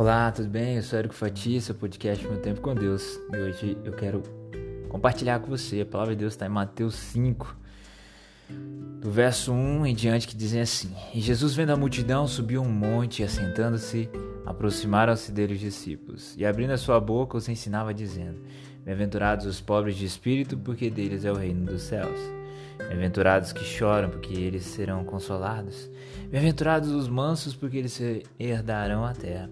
Olá, tudo bem? Eu sou Érico Fati, seu podcast Meu Tempo com Deus. E hoje eu quero compartilhar com você. A palavra de Deus está em Mateus 5, do verso 1 em diante, que dizem assim: E Jesus, vendo a multidão, subiu um monte e, assentando-se, aproximaram-se dele os discípulos. E abrindo a sua boca, os ensinava, dizendo: Bem-aventurados os pobres de espírito, porque deles é o reino dos céus. Bem-aventurados que choram, porque eles serão consolados. Bem-aventurados os mansos, porque eles herdarão a terra.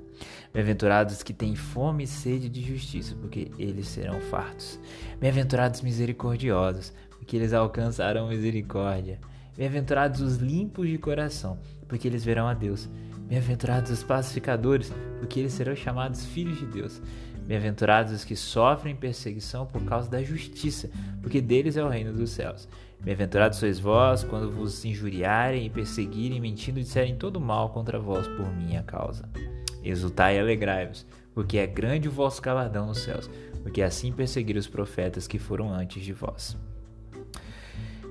Bem-aventurados que têm fome e sede de justiça, porque eles serão fartos. Bem-aventurados misericordiosos, porque eles alcançarão misericórdia. Bem-aventurados os limpos de coração, porque eles verão a Deus. Bem-aventurados os pacificadores, porque eles serão chamados filhos de Deus. Bem-aventurados os que sofrem perseguição por causa da justiça, porque deles é o reino dos céus. Bem-aventurados sois vós quando vos injuriarem e perseguirem, mentindo, disserem todo mal contra vós por minha causa. Exultai e alegrai-vos, porque é grande o vosso galardão nos céus, porque assim perseguiram os profetas que foram antes de vós.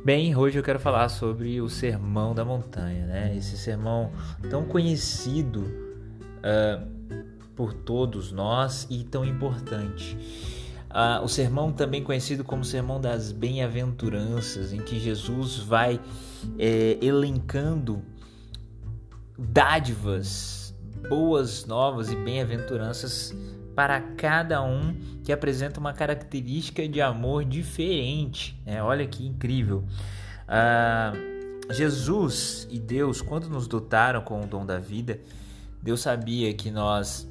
Bem, hoje eu quero falar sobre o Sermão da Montanha, né? Esse sermão tão conhecido uh, por todos nós e tão importante. Uh, o sermão também conhecido como Sermão das Bem-aventuranças, em que Jesus vai é, elencando dádivas boas novas e bem-aventuranças para cada um que apresenta uma característica de amor diferente. Né? Olha que incrível. Ah, Jesus e Deus, quando nos dotaram com o dom da vida, Deus sabia que nós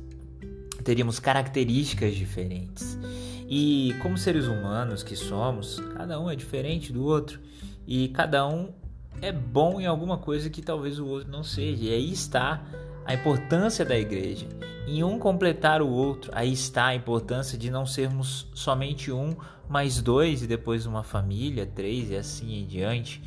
teríamos características diferentes. E como seres humanos que somos, cada um é diferente do outro e cada um é bom em alguma coisa que talvez o outro não seja. E aí está a importância da igreja. Em um completar o outro, aí está a importância de não sermos somente um, mas dois e depois uma família, três e assim em diante.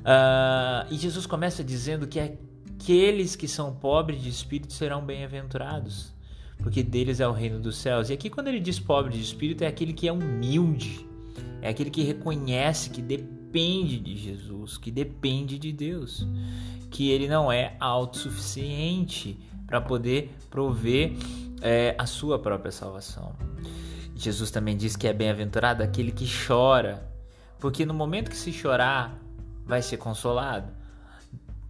Uh, e Jesus começa dizendo que aqueles que são pobres de espírito serão bem-aventurados, porque deles é o reino dos céus. E aqui, quando ele diz pobre de espírito, é aquele que é humilde, é aquele que reconhece que depende de Jesus, que depende de Deus que ele não é autossuficiente para poder prover é, a sua própria salvação. Jesus também diz que é bem-aventurado aquele que chora, porque no momento que se chorar, vai ser consolado.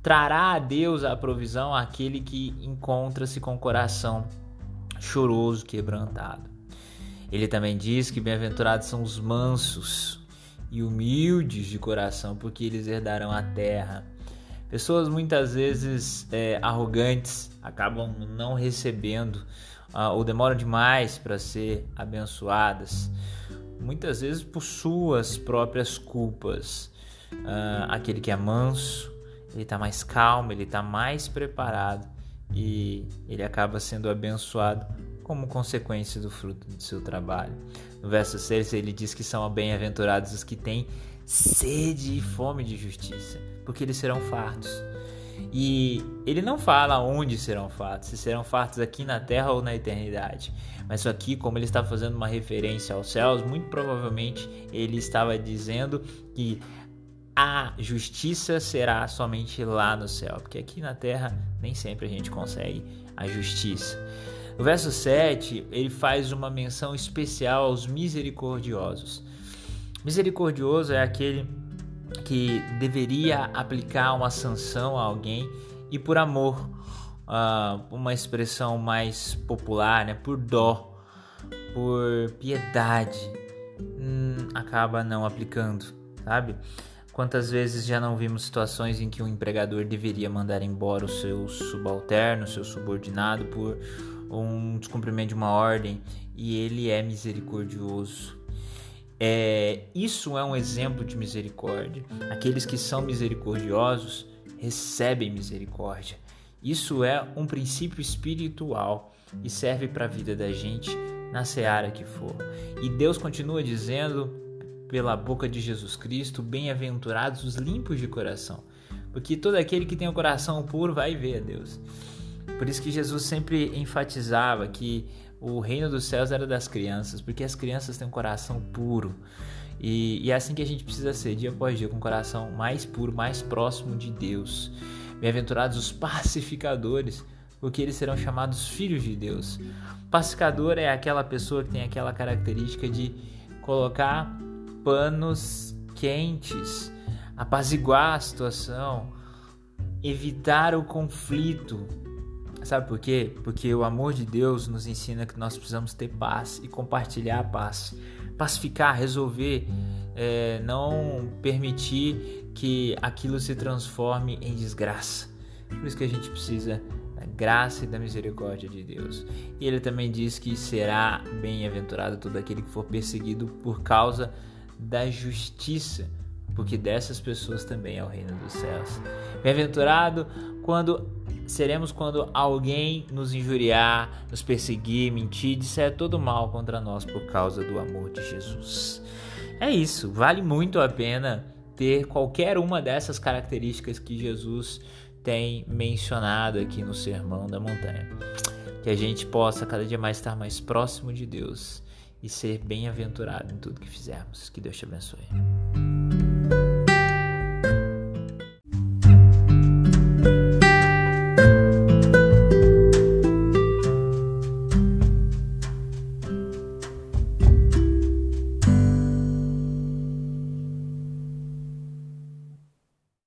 Trará a Deus a provisão àquele que encontra-se com o coração choroso, quebrantado. Ele também diz que bem-aventurados são os mansos e humildes de coração, porque eles herdarão a terra. Pessoas muitas vezes é, arrogantes acabam não recebendo uh, ou demoram demais para ser abençoadas, muitas vezes por suas próprias culpas. Uh, aquele que é manso, ele está mais calmo, ele está mais preparado e ele acaba sendo abençoado como consequência do fruto do seu trabalho. No verso 6 ele diz que são bem-aventurados os que têm sede e fome de justiça porque eles serão fartos. E ele não fala onde serão fartos, se serão fartos aqui na terra ou na eternidade. Mas aqui, como ele está fazendo uma referência aos céus, muito provavelmente ele estava dizendo que a justiça será somente lá no céu, porque aqui na terra nem sempre a gente consegue a justiça. No verso 7, ele faz uma menção especial aos misericordiosos. Misericordioso é aquele que deveria aplicar uma sanção a alguém e por amor, uh, uma expressão mais popular, né, por dó, por piedade, hum, acaba não aplicando, sabe? Quantas vezes já não vimos situações em que um empregador deveria mandar embora o seu subalterno, o seu subordinado por um descumprimento de uma ordem e ele é misericordioso é, isso é um exemplo de misericórdia. Aqueles que são misericordiosos recebem misericórdia. Isso é um princípio espiritual e serve para a vida da gente na seara que for. E Deus continua dizendo pela boca de Jesus Cristo: Bem-aventurados os limpos de coração, porque todo aquele que tem o coração puro vai ver a Deus. Por isso que Jesus sempre enfatizava que o reino dos céus era das crianças, porque as crianças têm um coração puro. E, e é assim que a gente precisa ser, dia após dia, com o coração mais puro, mais próximo de Deus. Bem-aventurados os pacificadores, porque eles serão chamados filhos de Deus. Pacificador é aquela pessoa que tem aquela característica de colocar panos quentes, apaziguar a situação, evitar o conflito. Sabe por quê? Porque o amor de Deus nos ensina que nós precisamos ter paz e compartilhar a paz. Pacificar, resolver, é, não permitir que aquilo se transforme em desgraça. Por isso que a gente precisa da graça e da misericórdia de Deus. E ele também diz que será bem-aventurado todo aquele que for perseguido por causa da justiça, porque dessas pessoas também é o reino dos céus. Bem-aventurado quando seremos quando alguém nos injuriar, nos perseguir, mentir, disser todo mal contra nós por causa do amor de Jesus. É isso, vale muito a pena ter qualquer uma dessas características que Jesus tem mencionado aqui no Sermão da Montanha. Que a gente possa cada dia mais estar mais próximo de Deus e ser bem-aventurado em tudo que fizermos. Que Deus te abençoe.